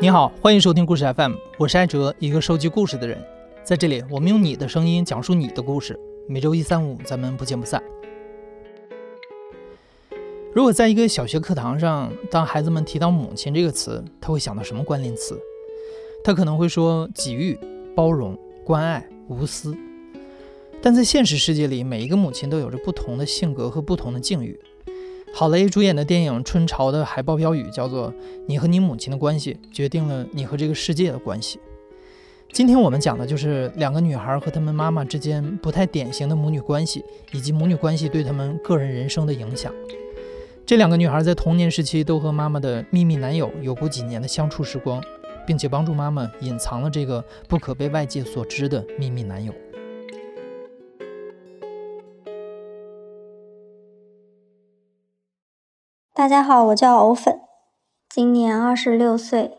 你好，欢迎收听故事 FM，我是艾哲，一个收集故事的人。在这里，我们用你的声音讲述你的故事。每周一、三、五，咱们不见不散。如果在一个小学课堂上，当孩子们提到“母亲”这个词，他会想到什么关联词？他可能会说给予、包容、关爱、无私。但在现实世界里，每一个母亲都有着不同的性格和不同的境遇。郝蕾主演的电影《春潮》的海报标语叫做“你和你母亲的关系决定了你和这个世界的关系”。今天我们讲的就是两个女孩和她们妈妈之间不太典型的母女关系，以及母女关系对她们个人人生的影响。这两个女孩在童年时期都和妈妈的秘密男友有过几年的相处时光，并且帮助妈妈隐藏了这个不可被外界所知的秘密男友。大家好，我叫藕粉，今年二十六岁。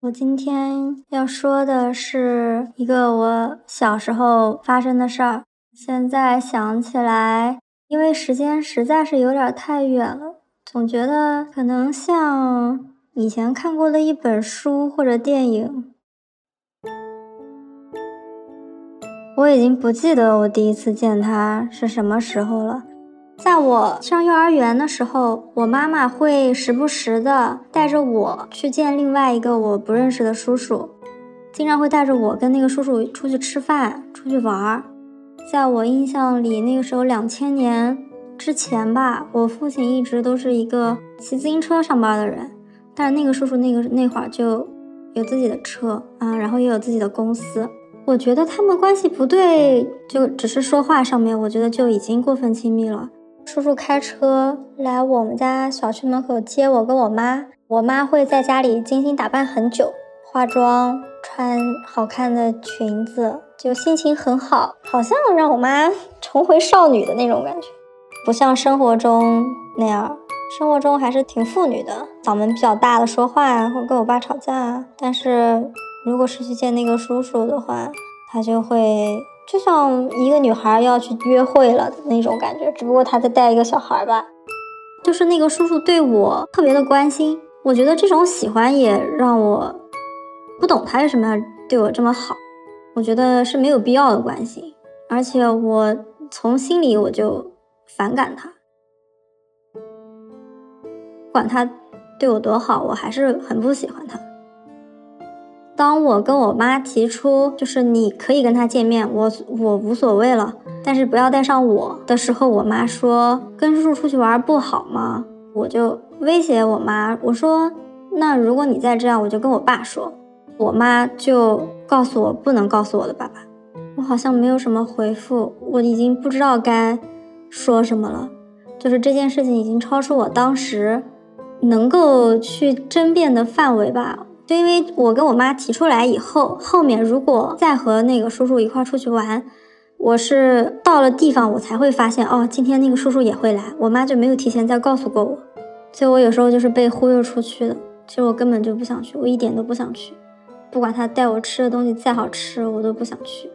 我今天要说的是一个我小时候发生的事儿。现在想起来，因为时间实在是有点太远了，总觉得可能像以前看过的一本书或者电影。我已经不记得我第一次见他是什么时候了。在我上幼儿园的时候，我妈妈会时不时的带着我去见另外一个我不认识的叔叔，经常会带着我跟那个叔叔出去吃饭、出去玩儿。在我印象里，那个时候两千年之前吧，我父亲一直都是一个骑自行车上班的人，但是那个叔叔那个那会儿就有自己的车啊，然后也有自己的公司。我觉得他们关系不对，就只是说话上面，我觉得就已经过分亲密了。叔叔开车来我们家小区门口接我跟我妈，我妈会在家里精心打扮很久，化妆，穿好看的裙子，就心情很好，好像让我妈 重回少女的那种感觉，不像生活中那样，生活中还是挺妇女的，嗓门比较大的说话呀，或跟我爸吵架啊，但是如果是去见那个叔叔的话，他就会。就像一个女孩要去约会了的那种感觉，只不过她在带一个小孩吧。就是那个叔叔对我特别的关心，我觉得这种喜欢也让我不懂他为什么要对我这么好。我觉得是没有必要的关心，而且我从心里我就反感他。管他对我多好，我还是很不喜欢他。当我跟我妈提出，就是你可以跟他见面，我我无所谓了，但是不要带上我的时候，我妈说跟叔叔出去玩不好吗？我就威胁我妈，我说那如果你再这样，我就跟我爸说。我妈就告诉我不能告诉我的爸爸。我好像没有什么回复，我已经不知道该说什么了。就是这件事情已经超出我当时能够去争辩的范围吧。就因为我跟我妈提出来以后，后面如果再和那个叔叔一块出去玩，我是到了地方我才会发现，哦，今天那个叔叔也会来，我妈就没有提前再告诉过我，所以我有时候就是被忽悠出去的。其实我根本就不想去，我一点都不想去，不管他带我吃的东西再好吃，我都不想去。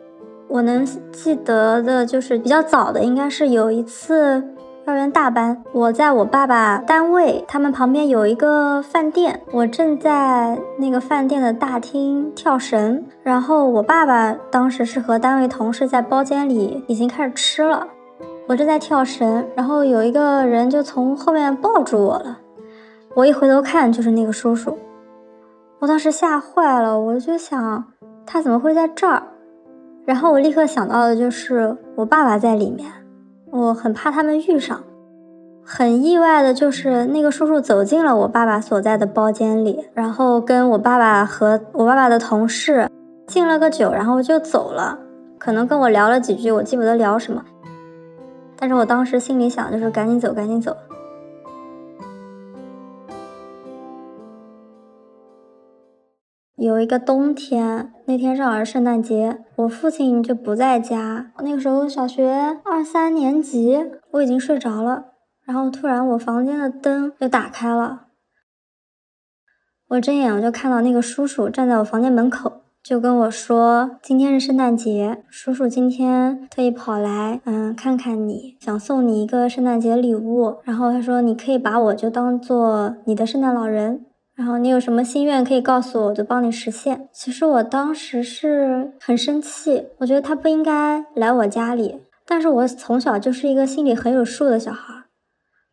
我能记得的就是比较早的，应该是有一次。幼儿园大班，我在我爸爸单位，他们旁边有一个饭店，我正在那个饭店的大厅跳绳，然后我爸爸当时是和单位同事在包间里已经开始吃了，我正在跳绳，然后有一个人就从后面抱住我了，我一回头看就是那个叔叔，我当时吓坏了，我就想他怎么会在这儿，然后我立刻想到的就是我爸爸在里面。我很怕他们遇上，很意外的就是那个叔叔走进了我爸爸所在的包间里，然后跟我爸爸和我爸爸的同事敬了个酒，然后就走了。可能跟我聊了几句，我记不得聊什么，但是我当时心里想就是赶紧走，赶紧走。有一个冬天，那天正好是圣诞节，我父亲就不在家。那个时候小学二三年级，我已经睡着了。然后突然我房间的灯就打开了，我睁眼我就看到那个叔叔站在我房间门口，就跟我说：“今天是圣诞节，叔叔今天特意跑来，嗯，看看你，想送你一个圣诞节礼物。然后他说你可以把我就当做你的圣诞老人。”然后你有什么心愿可以告诉我，我就帮你实现。其实我当时是很生气，我觉得他不应该来我家里。但是我从小就是一个心里很有数的小孩，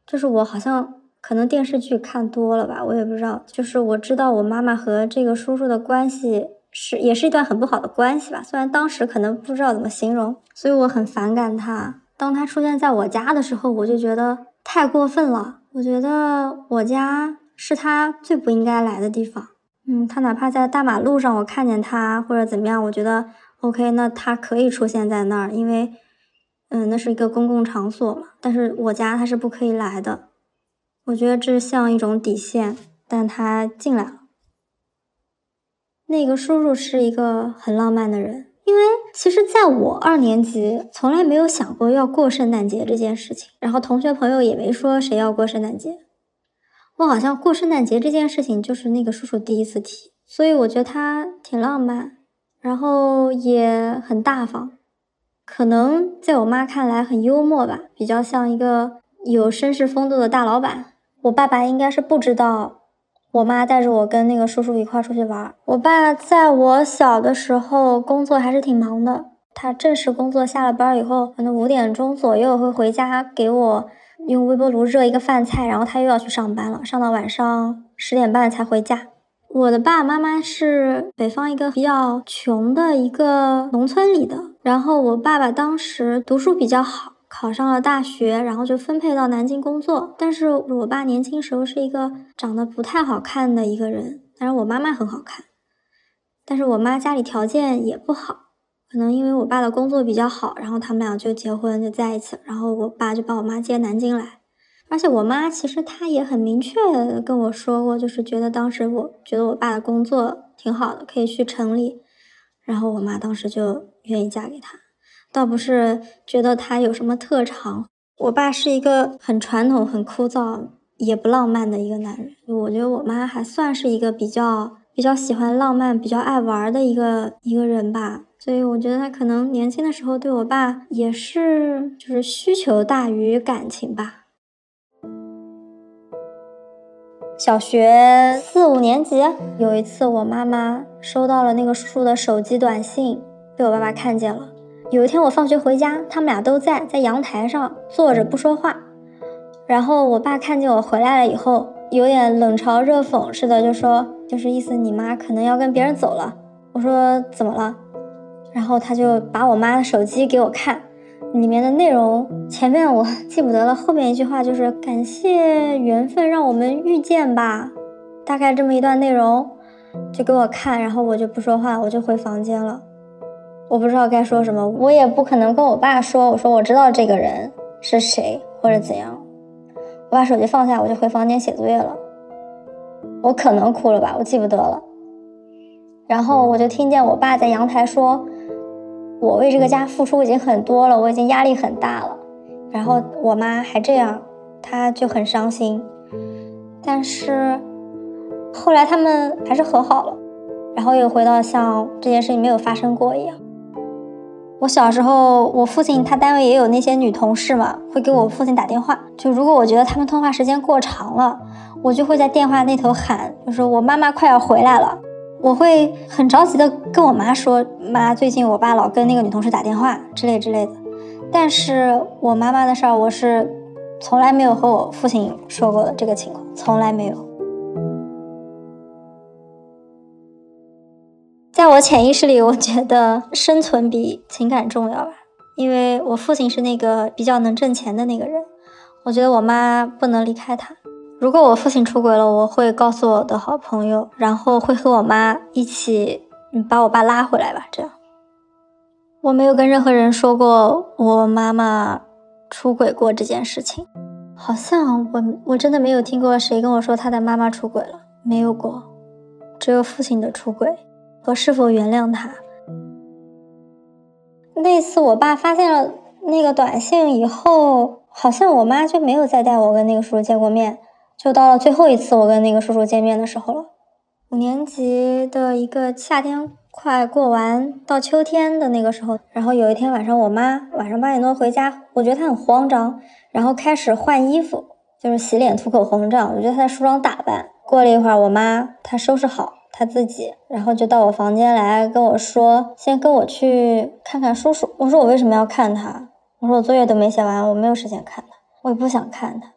就是我好像可能电视剧看多了吧，我也不知道。就是我知道我妈妈和这个叔叔的关系是，也是一段很不好的关系吧。虽然当时可能不知道怎么形容，所以我很反感他。当他出现在我家的时候，我就觉得太过分了。我觉得我家。是他最不应该来的地方。嗯，他哪怕在大马路上，我看见他或者怎么样，我觉得 OK，那他可以出现在那儿，因为，嗯，那是一个公共场所嘛。但是我家他是不可以来的，我觉得这像一种底线。但他进来了。那个叔叔是一个很浪漫的人，因为其实在我二年级，从来没有想过要过圣诞节这件事情，然后同学朋友也没说谁要过圣诞节。我好像过圣诞节这件事情就是那个叔叔第一次提，所以我觉得他挺浪漫，然后也很大方，可能在我妈看来很幽默吧，比较像一个有绅士风度的大老板。我爸爸应该是不知道我妈带着我跟那个叔叔一块出去玩。我爸在我小的时候工作还是挺忙的，他正式工作下了班以后，可能五点钟左右会回家给我。用微波炉热一个饭菜，然后他又要去上班了，上到晚上十点半才回家。我的爸爸妈妈是北方一个比较穷的一个农村里的，然后我爸爸当时读书比较好，考上了大学，然后就分配到南京工作。但是我爸年轻时候是一个长得不太好看的一个人，但是我妈妈很好看，但是我妈家里条件也不好。可能因为我爸的工作比较好，然后他们俩就结婚就在一起。然后我爸就把我妈接南京来，而且我妈其实她也很明确跟我说过，就是觉得当时我觉得我爸的工作挺好的，可以去城里，然后我妈当时就愿意嫁给他，倒不是觉得他有什么特长。我爸是一个很传统、很枯燥也不浪漫的一个男人，我觉得我妈还算是一个比较比较喜欢浪漫、比较爱玩的一个一个人吧。所以我觉得他可能年轻的时候对我爸也是，就是需求大于感情吧。小学四五年级有一次，我妈妈收到了那个叔叔的手机短信，被我爸爸看见了。有一天我放学回家，他们俩都在，在阳台上坐着不说话。然后我爸看见我回来了以后，有点冷嘲热讽似的，就说，就是意思你妈可能要跟别人走了。我说怎么了？然后他就把我妈的手机给我看，里面的内容前面我 记不得了，后面一句话就是感谢缘分让我们遇见吧，大概这么一段内容，就给我看，然后我就不说话，我就回房间了。我不知道该说什么，我也不可能跟我爸说，我说我知道这个人是谁或者怎样。我把手机放下，我就回房间写作业了。我可能哭了吧，我记不得了。然后我就听见我爸在阳台说。我为这个家付出已经很多了，我已经压力很大了。然后我妈还这样，她就很伤心。但是后来他们还是和好了，然后又回到像这件事情没有发生过一样。我小时候，我父亲他单位也有那些女同事嘛，会给我父亲打电话。就如果我觉得他们通话时间过长了，我就会在电话那头喊，就说我妈妈快要回来了。我会很着急的跟我妈说：“妈，最近我爸老跟那个女同事打电话之类之类的。”但是我妈妈的事儿，我是从来没有和我父亲说过的这个情况，从来没有。在我潜意识里，我觉得生存比情感重要吧，因为我父亲是那个比较能挣钱的那个人，我觉得我妈不能离开他。如果我父亲出轨了，我会告诉我的好朋友，然后会和我妈一起，嗯，把我爸拉回来吧。这样，我没有跟任何人说过我妈妈出轨过这件事情，好像我我真的没有听过谁跟我说他的妈妈出轨了，没有过，只有父亲的出轨和是否原谅他。那次我爸发现了那个短信以后，好像我妈就没有再带我跟那个叔叔见过面。就到了最后一次我跟那个叔叔见面的时候了。五年级的一个夏天快过完，到秋天的那个时候，然后有一天晚上，我妈晚上八点多回家，我觉得她很慌张，然后开始换衣服，就是洗脸、涂口红这样。我觉得她在梳妆打扮。过了一会儿，我妈她收拾好她自己，然后就到我房间来跟我说：“先跟我去看看叔叔。”我说：“我为什么要看他？”我说：“我作业都没写完，我没有时间看他，我也不想看他。”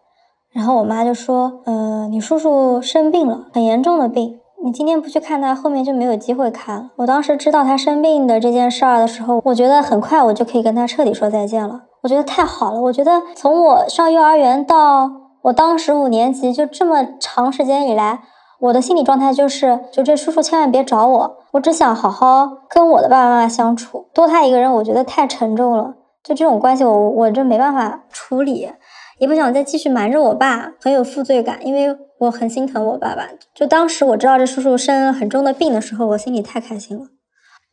然后我妈就说：“呃，你叔叔生病了，很严重的病。”你今天不去看他，后面就没有机会看了。我当时知道他生病的这件事儿的时候，我觉得很快我就可以跟他彻底说再见了。我觉得太好了。我觉得从我上幼儿园到我当时五年级，就这么长时间以来，我的心理状态就是，就这叔叔千万别找我，我只想好好跟我的爸爸妈妈相处。多他一个人，我觉得太沉重了。就这种关系，我我这没办法处理。也不想再继续瞒着我爸，很有负罪感，因为我很心疼我爸爸。就当时我知道这叔叔生很重的病的时候，我心里太开心了。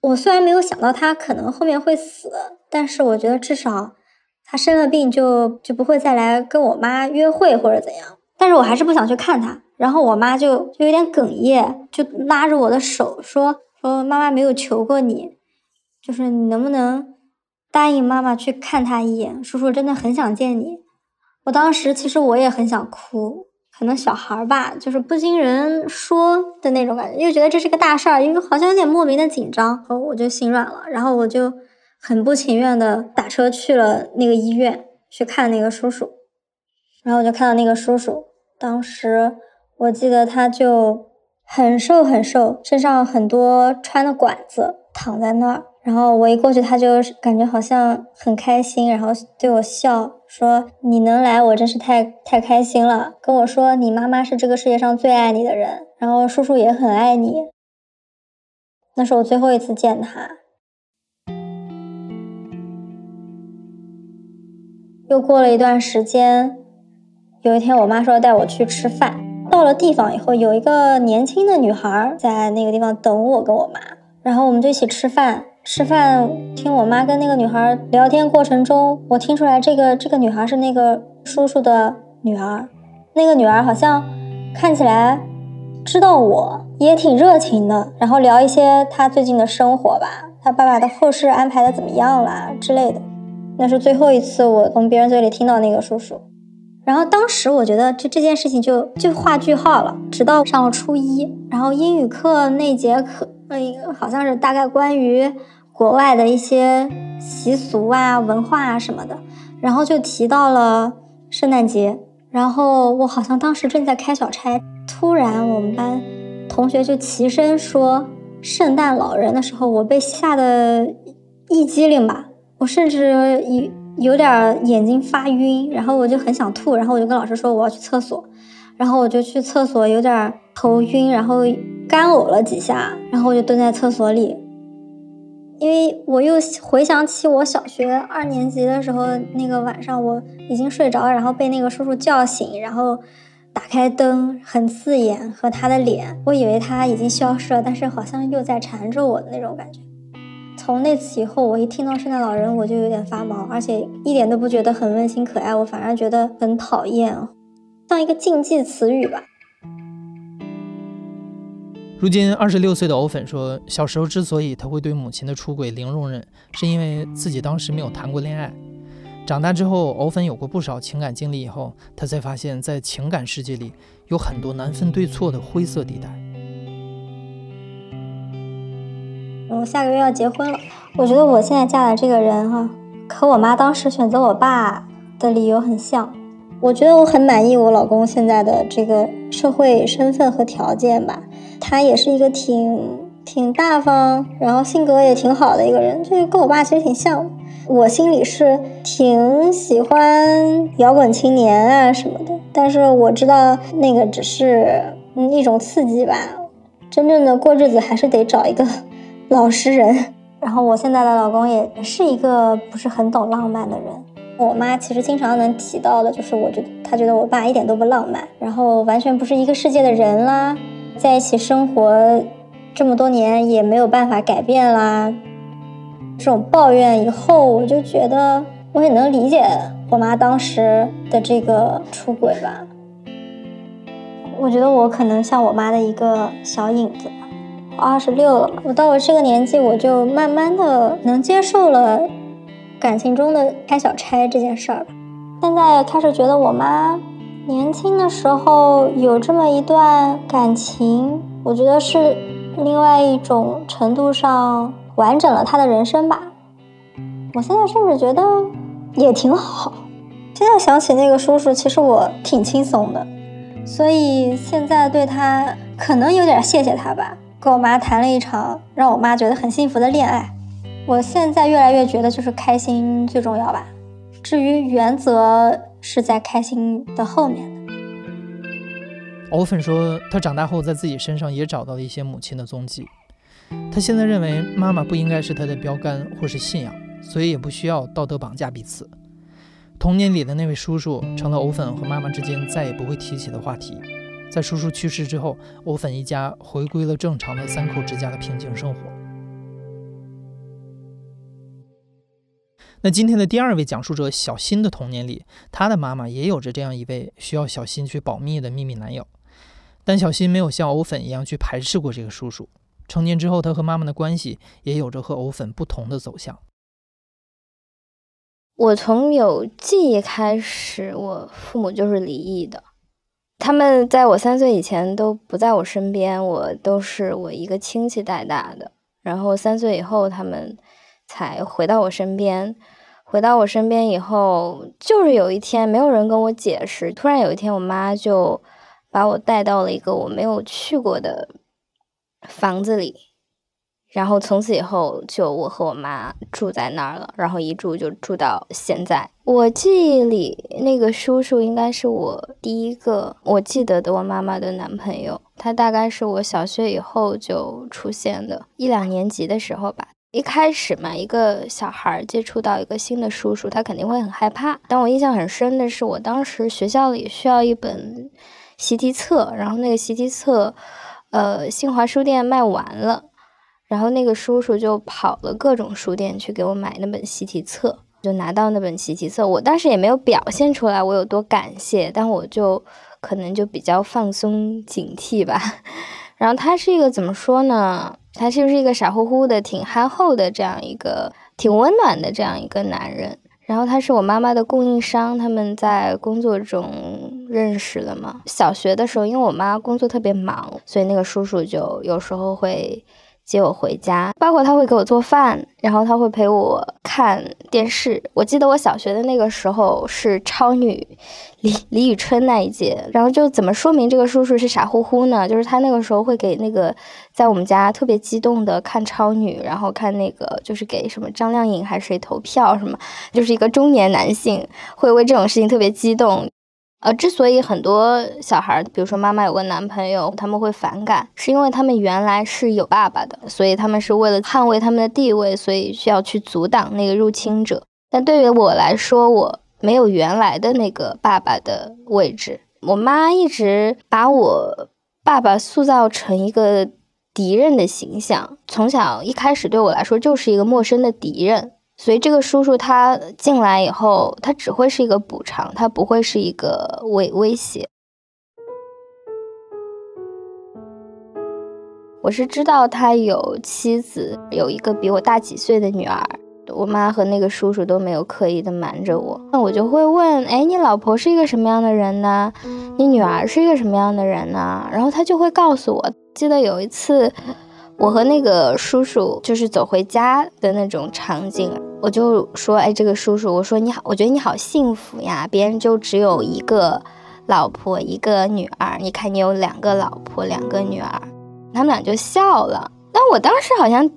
我虽然没有想到他可能后面会死，但是我觉得至少他生了病就就不会再来跟我妈约会或者怎样。但是我还是不想去看他。然后我妈就就有点哽咽，就拉着我的手说说妈妈没有求过你，就是你能不能答应妈妈去看他一眼？叔叔真的很想见你。我当时其实我也很想哭，可能小孩吧，就是不经人说的那种感觉，又觉得这是个大事儿，因为好像有点莫名的紧张，然后我就心软了，然后我就很不情愿的打车去了那个医院去看那个叔叔，然后我就看到那个叔叔，当时我记得他就很瘦很瘦，身上很多穿的管子，躺在那儿。然后我一过去，他就感觉好像很开心，然后对我笑，说：“你能来，我真是太太开心了。”跟我说：“你妈妈是这个世界上最爱你的人，然后叔叔也很爱你。”那是我最后一次见他。又过了一段时间，有一天我妈说要带我去吃饭，到了地方以后，有一个年轻的女孩在那个地方等我跟我妈，然后我们就一起吃饭。吃饭听我妈跟那个女孩聊天过程中，我听出来这个这个女孩是那个叔叔的女儿。那个女儿好像看起来知道我也挺热情的，然后聊一些她最近的生活吧，她爸爸的后事安排的怎么样啦之类的。那是最后一次我从别人嘴里听到那个叔叔。然后当时我觉得就这件事情就就画句号了。直到上了初一，然后英语课那节课。嗯，好像是大概关于国外的一些习俗啊、文化啊什么的，然后就提到了圣诞节。然后我好像当时正在开小差，突然我们班同学就齐声说“圣诞老人”的时候，我被吓得一激灵吧，我甚至有有点眼睛发晕，然后我就很想吐，然后我就跟老师说我要去厕所，然后我就去厕所，有点头晕，然后。干呕了几下，然后我就蹲在厕所里，因为我又回想起我小学二年级的时候那个晚上，我已经睡着，然后被那个叔叔叫醒，然后打开灯，很刺眼和他的脸，我以为他已经消失了，但是好像又在缠着我的那种感觉。从那次以后，我一听到圣诞老人，我就有点发毛，而且一点都不觉得很温馨可爱，我反而觉得很讨厌，像一个禁忌词语吧。如今二十六岁的欧粉说，小时候之所以他会对母亲的出轨零容忍，是因为自己当时没有谈过恋爱。长大之后，欧粉有过不少情感经历以后，他才发现，在情感世界里有很多难分对错的灰色地带。我下个月要结婚了，我觉得我现在嫁的这个人哈，和我妈当时选择我爸的理由很像。我觉得我很满意我老公现在的这个社会身份和条件吧。他也是一个挺挺大方，然后性格也挺好的一个人，就是跟我爸其实挺像。我心里是挺喜欢摇滚青年啊什么的，但是我知道那个只是一种刺激吧。真正的过日子还是得找一个老实人。然后我现在的老公也是一个不是很懂浪漫的人。我妈其实经常能提到的就是，我觉得她觉得我爸一点都不浪漫，然后完全不是一个世界的人啦。在一起生活这么多年也没有办法改变啦，这种抱怨以后，我就觉得我也能理解我妈当时的这个出轨吧。我觉得我可能像我妈的一个小影子。我二十六了，我到了这个年纪，我就慢慢的能接受了感情中的开小差这件事儿。现在开始觉得我妈。年轻的时候有这么一段感情，我觉得是另外一种程度上完整了他的人生吧。我现在甚至觉得也挺好。现在想起那个叔叔，其实我挺轻松的，所以现在对他可能有点谢谢他吧。跟我妈谈了一场让我妈觉得很幸福的恋爱，我现在越来越觉得就是开心最重要吧。至于原则是在开心的后面的。欧粉说，他长大后在自己身上也找到了一些母亲的踪迹。他现在认为妈妈不应该是他的标杆或是信仰。所以也不需要道德绑架彼此。童年里的那位叔叔成了欧粉和妈妈之间再也不会提起的话题。在叔叔去世之后，欧粉一家回归了正常的三口之家的平静生活。那今天的第二位讲述者小新的童年里，他的妈妈也有着这样一位需要小新去保密的秘密男友，但小新没有像藕粉一样去排斥过这个叔叔。成年之后，他和妈妈的关系也有着和藕粉不同的走向。我从有记忆开始，我父母就是离异的。他们在我三岁以前都不在我身边，我都是我一个亲戚带大的。然后三岁以后，他们才回到我身边。回到我身边以后，就是有一天没有人跟我解释，突然有一天，我妈就把我带到了一个我没有去过的房子里。然后从此以后，就我和我妈住在那儿了，然后一住就住到现在。我记忆里那个叔叔应该是我第一个我记得的我妈妈的男朋友，他大概是我小学以后就出现的，一两年级的时候吧。一开始嘛，一个小孩接触到一个新的叔叔，他肯定会很害怕。但我印象很深的是，我当时学校里需要一本习题册，然后那个习题册，呃，新华书店卖完了。然后那个叔叔就跑了各种书店去给我买那本习题册，就拿到那本习题册。我当时也没有表现出来我有多感谢，但我就可能就比较放松警惕吧。然后他是一个怎么说呢？他就是一个傻乎乎的、挺憨厚的这样一个、挺温暖的这样一个男人？然后他是我妈妈的供应商，他们在工作中认识的嘛。小学的时候，因为我妈工作特别忙，所以那个叔叔就有时候会。接我回家，包括他会给我做饭，然后他会陪我看电视。我记得我小学的那个时候是超女李李宇春那一届，然后就怎么说明这个叔叔是傻乎乎呢？就是他那个时候会给那个在我们家特别激动的看超女，然后看那个就是给什么张靓颖还是谁投票什么，就是一个中年男性会为这种事情特别激动。呃，之所以很多小孩，比如说妈妈有个男朋友，他们会反感，是因为他们原来是有爸爸的，所以他们是为了捍卫他们的地位，所以需要去阻挡那个入侵者。但对于我来说，我没有原来的那个爸爸的位置。我妈一直把我爸爸塑造成一个敌人的形象，从小一开始对我来说就是一个陌生的敌人。所以这个叔叔他进来以后，他只会是一个补偿，他不会是一个威威胁。我是知道他有妻子，有一个比我大几岁的女儿。我妈和那个叔叔都没有刻意的瞒着我。那我就会问：哎，你老婆是一个什么样的人呢？你女儿是一个什么样的人呢？然后他就会告诉我。记得有一次。我和那个叔叔就是走回家的那种场景，我就说：“哎，这个叔叔，我说你好，我觉得你好幸福呀，别人就只有一个老婆，一个女儿，你看你有两个老婆，两个女儿。”他们俩就笑了。但我当时好像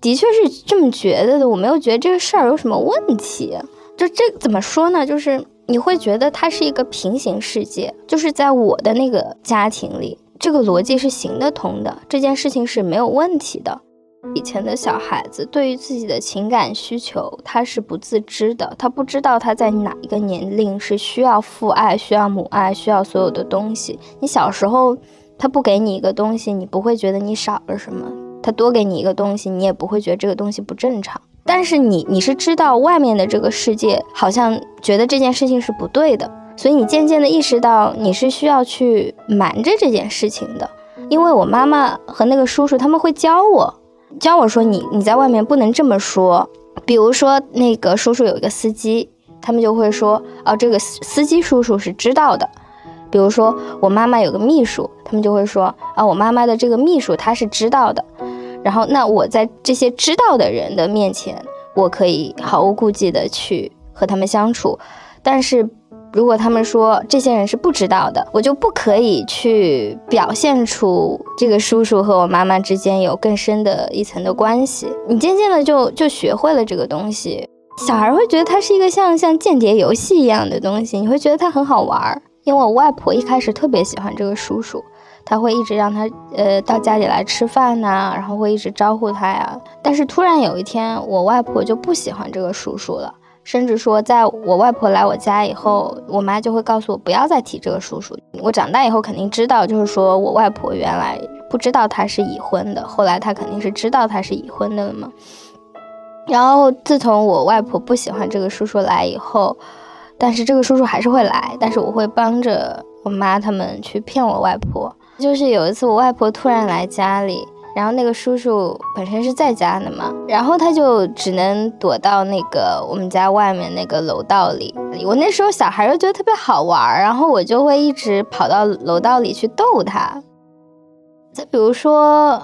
的确是这么觉得的，我没有觉得这个事儿有什么问题。就这怎么说呢？就是你会觉得它是一个平行世界，就是在我的那个家庭里。这个逻辑是行得通的，这件事情是没有问题的。以前的小孩子对于自己的情感需求，他是不自知的，他不知道他在哪一个年龄是需要父爱、需要母爱、需要所有的东西。你小时候，他不给你一个东西，你不会觉得你少了什么；他多给你一个东西，你也不会觉得这个东西不正常。但是你，你是知道外面的这个世界，好像觉得这件事情是不对的。所以你渐渐的意识到你是需要去瞒着这件事情的，因为我妈妈和那个叔叔他们会教我，教我说你你在外面不能这么说。比如说那个叔叔有一个司机，他们就会说哦这个司司机叔叔是知道的，比如说我妈妈有个秘书，他们就会说啊，我妈妈的这个秘书他是知道的。然后那我在这些知道的人的面前，我可以毫无顾忌的去和他们相处。但是如果他们说这些人是不知道的，我就不可以去表现出这个叔叔和我妈妈之间有更深的一层的关系。你渐渐的就就学会了这个东西。小孩会觉得它是一个像像间谍游戏一样的东西，你会觉得它很好玩儿。因为我外婆一开始特别喜欢这个叔叔，她会一直让他呃到家里来吃饭呐，然后会一直招呼他呀。但是突然有一天，我外婆就不喜欢这个叔叔了，甚至说在我外婆来我家以后，我妈就会告诉我不要再提这个叔叔。我长大以后肯定知道，就是说我外婆原来不知道他是已婚的，后来她肯定是知道他是已婚的了嘛。然后自从我外婆不喜欢这个叔叔来以后，但是这个叔叔还是会来，但是我会帮着我妈他们去骗我外婆。就是有一次我外婆突然来家里，然后那个叔叔本身是在家的嘛，然后他就只能躲到那个我们家外面那个楼道里。我那时候小孩又觉得特别好玩，然后我就会一直跑到楼道里去逗他。再比如说，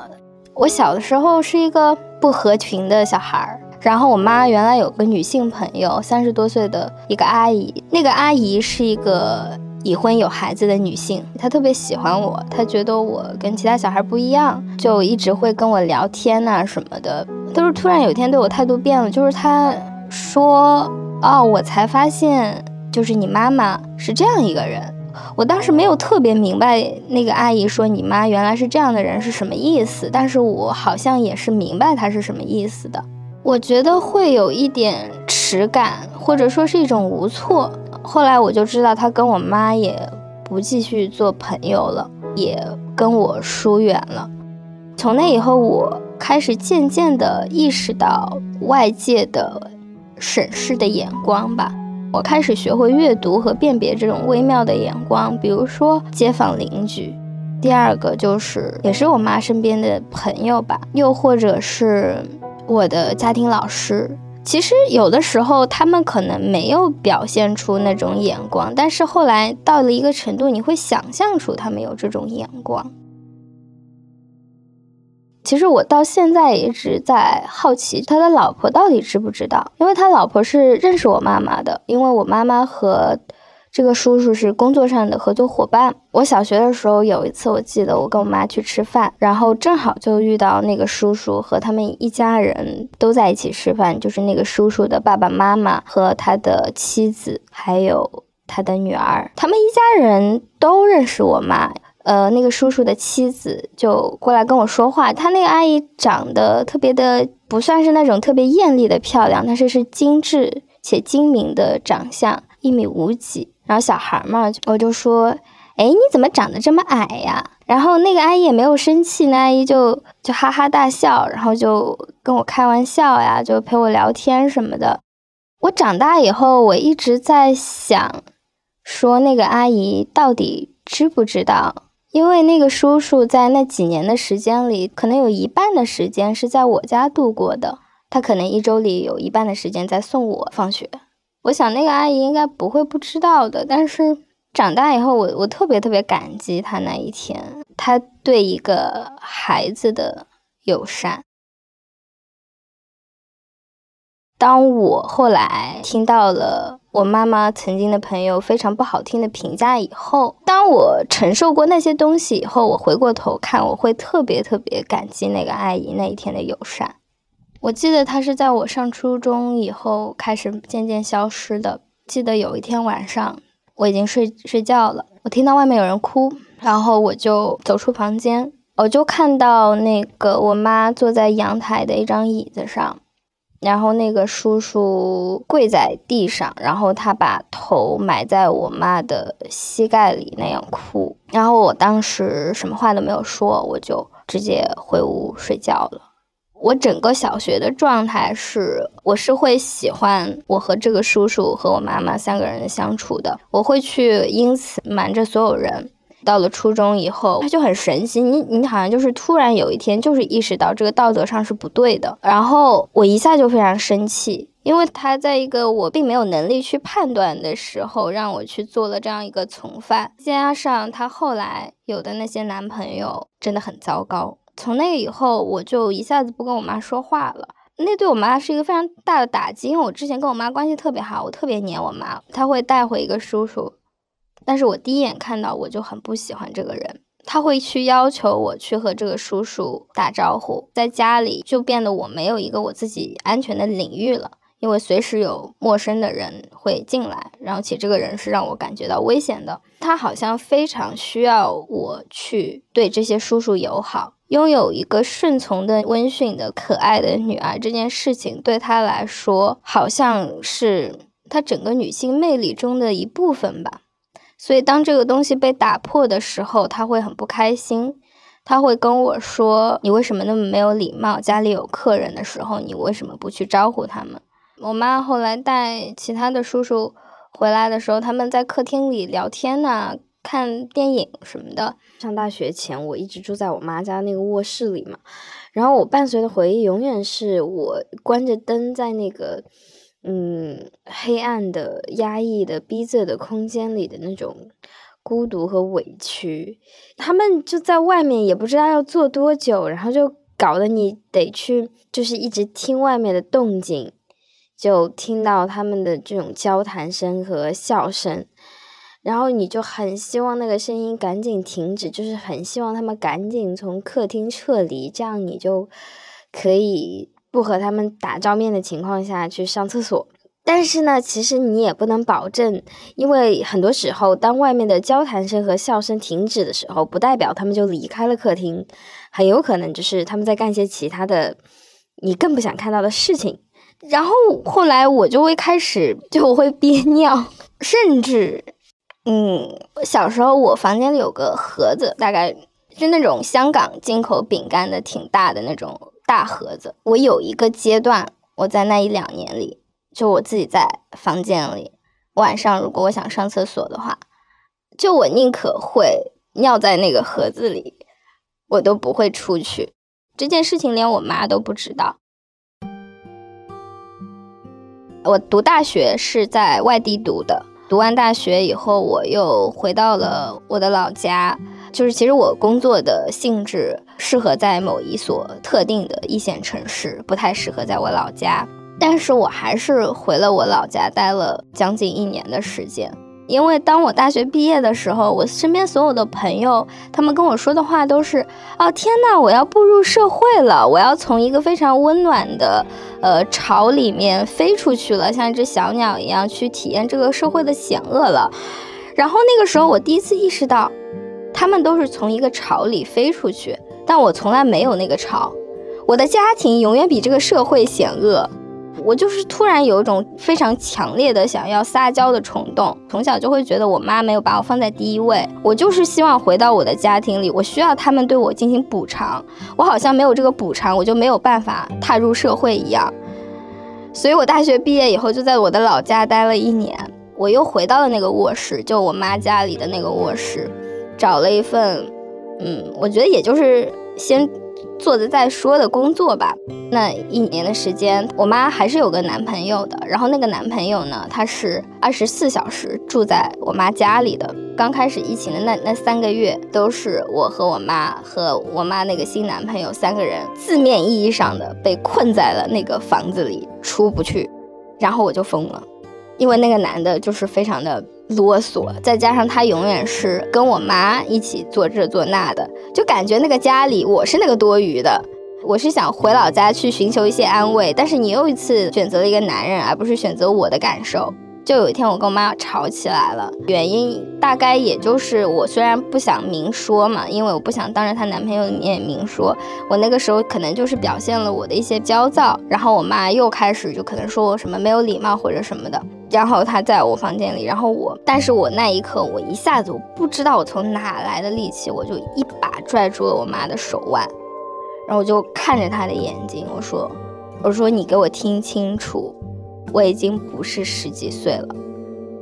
我小的时候是一个不合群的小孩儿。然后我妈原来有个女性朋友，三十多岁的一个阿姨。那个阿姨是一个已婚有孩子的女性，她特别喜欢我，她觉得我跟其他小孩不一样，就一直会跟我聊天呐什么的。都是突然有一天对我态度变了，就是她说：“哦，我才发现，就是你妈妈是这样一个人。”我当时没有特别明白那个阿姨说你妈原来是这样的人是什么意思，但是我好像也是明白她是什么意思的。我觉得会有一点耻感，或者说是一种无措。后来我就知道，他跟我妈也不继续做朋友了，也跟我疏远了。从那以后，我开始渐渐地意识到外界的审视的眼光吧。我开始学会阅读和辨别这种微妙的眼光，比如说街坊邻居，第二个就是也是我妈身边的朋友吧，又或者是。我的家庭老师，其实有的时候他们可能没有表现出那种眼光，但是后来到了一个程度，你会想象出他们有这种眼光。其实我到现在一直在好奇他的老婆到底知不知道，因为他老婆是认识我妈妈的，因为我妈妈和。这个叔叔是工作上的合作伙伴。我小学的时候有一次，我记得我跟我妈去吃饭，然后正好就遇到那个叔叔和他们一家人都在一起吃饭，就是那个叔叔的爸爸妈妈和他的妻子，还有他的女儿，他们一家人都认识我妈。呃，那个叔叔的妻子就过来跟我说话，他那个阿姨长得特别的，不算是那种特别艳丽的漂亮，但是是精致且精明的长相，一米五几。然后小孩嘛，我就说，哎，你怎么长得这么矮呀？然后那个阿姨也没有生气，那阿姨就就哈哈大笑，然后就跟我开玩笑呀，就陪我聊天什么的。我长大以后，我一直在想，说那个阿姨到底知不知道？因为那个叔叔在那几年的时间里，可能有一半的时间是在我家度过的，他可能一周里有一半的时间在送我放学。我想那个阿姨应该不会不知道的，但是长大以后，我我特别特别感激她那一天，她对一个孩子的友善。当我后来听到了我妈妈曾经的朋友非常不好听的评价以后，当我承受过那些东西以后，我回过头看，我会特别特别感激那个阿姨那一天的友善。我记得他是在我上初中以后开始渐渐消失的。记得有一天晚上，我已经睡睡觉了，我听到外面有人哭，然后我就走出房间，我就看到那个我妈坐在阳台的一张椅子上，然后那个叔叔跪在地上，然后他把头埋在我妈的膝盖里那样哭，然后我当时什么话都没有说，我就直接回屋睡觉了。我整个小学的状态是，我是会喜欢我和这个叔叔和我妈妈三个人的相处的。我会去因此瞒着所有人，到了初中以后，他就很神奇，你你好像就是突然有一天就是意识到这个道德上是不对的，然后我一下就非常生气，因为他在一个我并没有能力去判断的时候，让我去做了这样一个从犯，加上他后来有的那些男朋友真的很糟糕，从那以后我就一下子不跟我妈说话了。那对我妈是一个非常大的打击，因为我之前跟我妈关系特别好，我特别黏我妈，她会带回一个叔叔。但是我第一眼看到我就很不喜欢这个人，他会去要求我去和这个叔叔打招呼，在家里就变得我没有一个我自己安全的领域了，因为随时有陌生的人会进来，然后且这个人是让我感觉到危险的。他好像非常需要我去对这些叔叔友好，拥有一个顺从的、温驯的、可爱的女儿，这件事情对他来说好像是他整个女性魅力中的一部分吧。所以，当这个东西被打破的时候，他会很不开心。他会跟我说：“你为什么那么没有礼貌？家里有客人的时候，你为什么不去招呼他们？”我妈后来带其他的叔叔回来的时候，他们在客厅里聊天呐，看电影什么的。上大学前，我一直住在我妈家那个卧室里嘛，然后我伴随的回忆永远是我关着灯在那个。嗯，黑暗的、压抑的、逼仄的空间里的那种孤独和委屈，他们就在外面也不知道要坐多久，然后就搞得你得去，就是一直听外面的动静，就听到他们的这种交谈声和笑声，然后你就很希望那个声音赶紧停止，就是很希望他们赶紧从客厅撤离，这样你就可以。不和他们打照面的情况下去上厕所，但是呢，其实你也不能保证，因为很多时候，当外面的交谈声和笑声停止的时候，不代表他们就离开了客厅，很有可能就是他们在干些其他的你更不想看到的事情。然后后来我就会开始就会憋尿，甚至，嗯，小时候我房间里有个盒子，大概是那种香港进口饼干的，挺大的那种。大盒子，我有一个阶段，我在那一两年里，就我自己在房间里，晚上如果我想上厕所的话，就我宁可会尿在那个盒子里，我都不会出去。这件事情连我妈都不知道。我读大学是在外地读的，读完大学以后，我又回到了我的老家。就是其实我工作的性质适合在某一所特定的一线城市，不太适合在我老家。但是我还是回了我老家，待了将近一年的时间。因为当我大学毕业的时候，我身边所有的朋友，他们跟我说的话都是：哦天呐，我要步入社会了，我要从一个非常温暖的呃巢里面飞出去了，像一只小鸟一样去体验这个社会的险恶了。然后那个时候，我第一次意识到。他们都是从一个巢里飞出去，但我从来没有那个巢。我的家庭永远比这个社会险恶。我就是突然有一种非常强烈的想要撒娇的冲动。从小就会觉得我妈没有把我放在第一位。我就是希望回到我的家庭里，我需要他们对我进行补偿。我好像没有这个补偿，我就没有办法踏入社会一样。所以我大学毕业以后就在我的老家待了一年，我又回到了那个卧室，就我妈家里的那个卧室。找了一份，嗯，我觉得也就是先做着再说的工作吧。那一年的时间，我妈还是有个男朋友的。然后那个男朋友呢，他是二十四小时住在我妈家里的。刚开始疫情的那那三个月，都是我和我妈和我妈那个新男朋友三个人字面意义上的被困在了那个房子里，出不去。然后我就疯了，因为那个男的就是非常的。啰嗦，再加上他永远是跟我妈一起做这做那的，就感觉那个家里我是那个多余的。我是想回老家去寻求一些安慰，但是你又一次选择了一个男人，而不是选择我的感受。就有一天我跟我妈吵起来了，原因大概也就是我虽然不想明说嘛，因为我不想当着她男朋友的面明说，我那个时候可能就是表现了我的一些焦躁，然后我妈又开始就可能说我什么没有礼貌或者什么的。然后她在我房间里，然后我，但是我那一刻，我一下子我不知道我从哪来的力气，我就一把拽住了我妈的手腕，然后我就看着她的眼睛，我说，我说你给我听清楚，我已经不是十几岁了，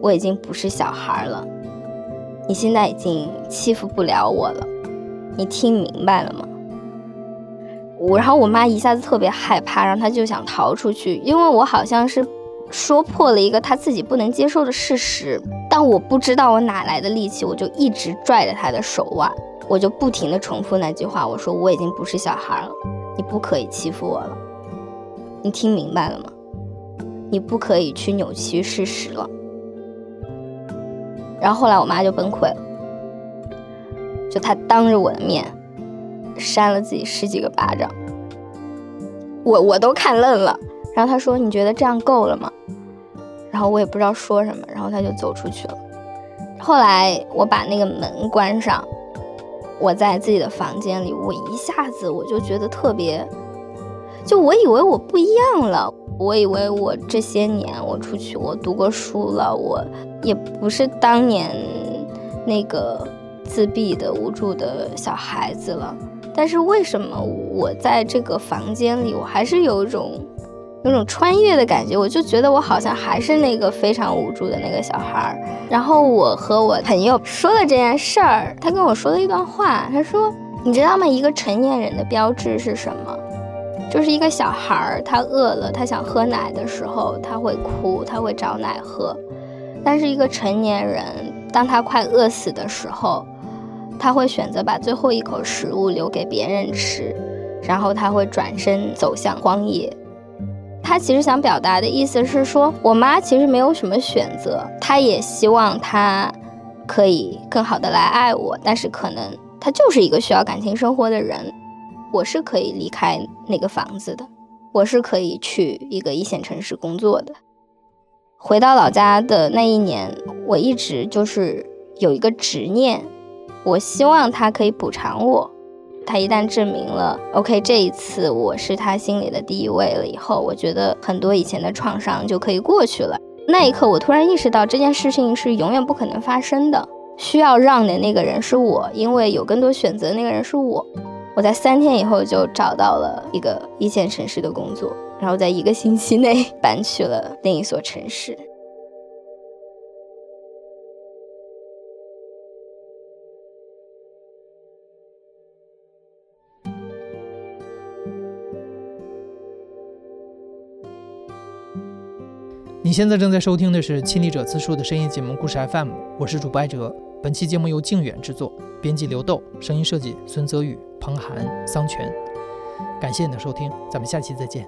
我已经不是小孩了，你现在已经欺负不了我了，你听明白了吗？我然后我妈一下子特别害怕，然后她就想逃出去，因为我好像是说破了一个她自己不能接受的事实，但我不知道我哪来的力气，我就一直拽着她的手腕，我就不停的重复那句话，我说我已经不是小孩了，你不可以欺负我了，你听明白了吗？你不可以去扭曲事实了。然后后来我妈就崩溃了，就她当着我的面。扇了自己十几个巴掌，我我都看愣了。然后她说：“你觉得这样够了吗？”然后我也不知道说什么，然后她就走出去了。后来我把那个门关上，我在自己的房间里，我一下子我就觉得特别，就我以为我不一样了，我以为我这些年我出去我读过书了，我也不是当年那个自闭的无助的小孩子了。但是为什么我在这个房间里，我还是有一种有种穿越的感觉？我就觉得我好像还是那个非常无助的那个小孩儿。然后我和我朋友说了这件事儿，他跟我说了一段话，他说：“你知道吗？一个成年人的标志是什么？就是一个小孩儿，他饿了，他想喝奶的时候，他会哭，他会找奶喝。但是一个成年人，当他快饿死的时候。”他会选择把最后一口食物留给别人吃，然后他会转身走向荒野。他其实想表达的意思是说，我妈其实没有什么选择，她也希望他可以更好的来爱我，但是可能他就是一个需要感情生活的人。我是可以离开那个房子的，我是可以去一个一线城市工作的。回到老家的那一年，我一直就是有一个执念。我希望他可以补偿我。他一旦证明了，OK，这一次我是他心里的第一位了以后，我觉得很多以前的创伤就可以过去了。那一刻，我突然意识到这件事情是永远不可能发生的。需要让的那个人是我，因为有更多选择，那个人是我。我在三天以后就找到了一个一线城市的工作，然后在一个星期内 搬去了另一所城市。你现在正在收听的是《亲历者自述》的声音节目故事 FM，我是主播艾哲。本期节目由靖远制作，编辑刘豆，声音设计孙泽宇、彭涵、桑泉。感谢你的收听，咱们下期再见。